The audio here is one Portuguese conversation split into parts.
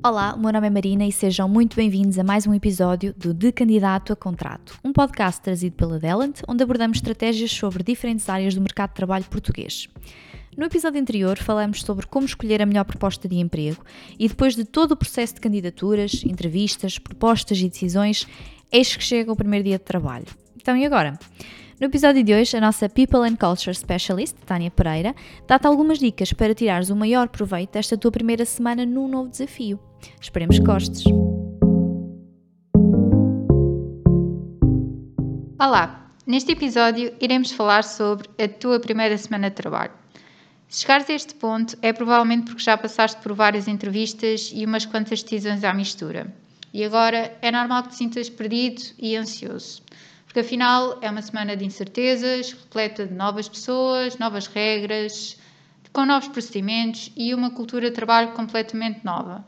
Olá, o meu nome é Marina e sejam muito bem-vindos a mais um episódio do De Candidato a Contrato, um podcast trazido pela Delant, onde abordamos estratégias sobre diferentes áreas do mercado de trabalho português. No episódio anterior falamos sobre como escolher a melhor proposta de emprego e depois de todo o processo de candidaturas, entrevistas, propostas e decisões, eis que chega o primeiro dia de trabalho. Então e agora? No episódio de hoje, a nossa People and Culture Specialist, Tânia Pereira, dá-te algumas dicas para tirares o maior proveito desta tua primeira semana num novo desafio. Esperemos que gostes. Olá! Neste episódio iremos falar sobre a tua primeira semana de trabalho. Se chegares a este ponto, é provavelmente porque já passaste por várias entrevistas e umas quantas decisões à mistura. E agora é normal que te sintas perdido e ansioso porque afinal é uma semana de incertezas, repleta de novas pessoas, novas regras, com novos procedimentos e uma cultura de trabalho completamente nova.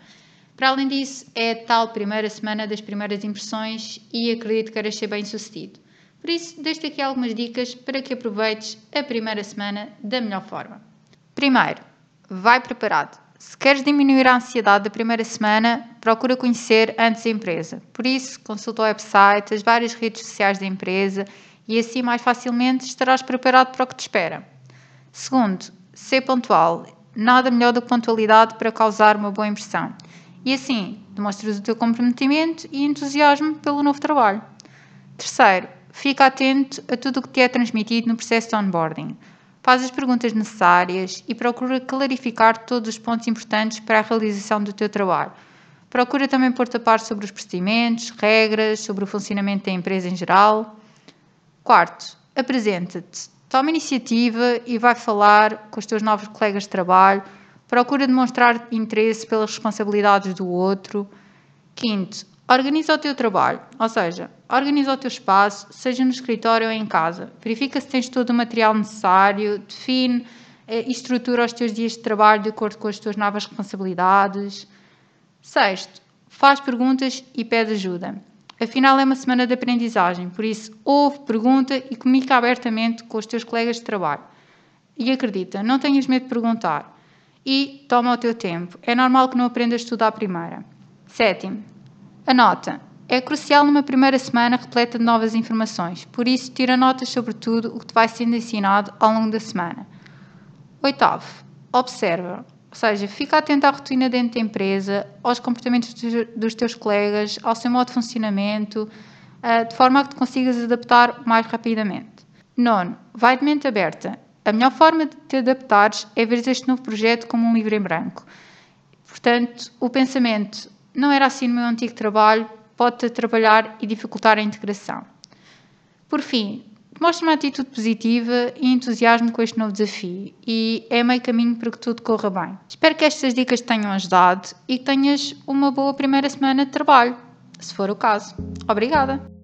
Para além disso, é a tal primeira semana das primeiras impressões e acredito que queiras ser bem sucedido. Por isso, deixo aqui algumas dicas para que aproveites a primeira semana da melhor forma. Primeiro, vai preparado. Se queres diminuir a ansiedade da primeira semana, procura conhecer antes a empresa. Por isso, consulta o website, as várias redes sociais da empresa e assim mais facilmente estarás preparado para o que te espera. Segundo, ser pontual. Nada melhor do que pontualidade para causar uma boa impressão. E assim, demonstras o teu comprometimento e entusiasmo pelo novo trabalho. Terceiro, fica atento a tudo o que te é transmitido no processo de onboarding. Faz as perguntas necessárias e procura clarificar todos os pontos importantes para a realização do teu trabalho. Procura também pôr-te a par sobre os procedimentos, regras, sobre o funcionamento da empresa em geral. Quarto, apresenta-te. Toma iniciativa e vai falar com os teus novos colegas de trabalho. Procura demonstrar interesse pelas responsabilidades do outro. Quinto, Organiza o teu trabalho, ou seja, organiza o teu espaço, seja no escritório ou em casa. Verifica se tens todo o material necessário, define eh, e estrutura os teus dias de trabalho de acordo com as tuas novas responsabilidades. Sexto, faz perguntas e pede ajuda. Afinal, é uma semana de aprendizagem, por isso, ouve, pergunta e comunica abertamente com os teus colegas de trabalho. E acredita, não tenhas medo de perguntar. E toma o teu tempo. É normal que não aprendas tudo à primeira. Sétimo, Anota. É crucial numa primeira semana repleta de novas informações, por isso tira notas sobre tudo o que te vai sendo ensinado ao longo da semana. Oitavo, observa, ou seja, fica atento à rotina dentro da empresa, aos comportamentos dos teus colegas, ao seu modo de funcionamento, eh, de forma a que te consigas adaptar mais rapidamente. Nono, vai de mente aberta. A melhor forma de te adaptares é ver este novo projeto como um livro em branco. Portanto, o pensamento não era assim no meu antigo trabalho, pode-te atrapalhar e dificultar a integração. Por fim, mostra uma atitude positiva e entusiasmo com este novo desafio e é meio caminho para que tudo corra bem. Espero que estas dicas te tenham ajudado e que tenhas uma boa primeira semana de trabalho, se for o caso. Obrigada!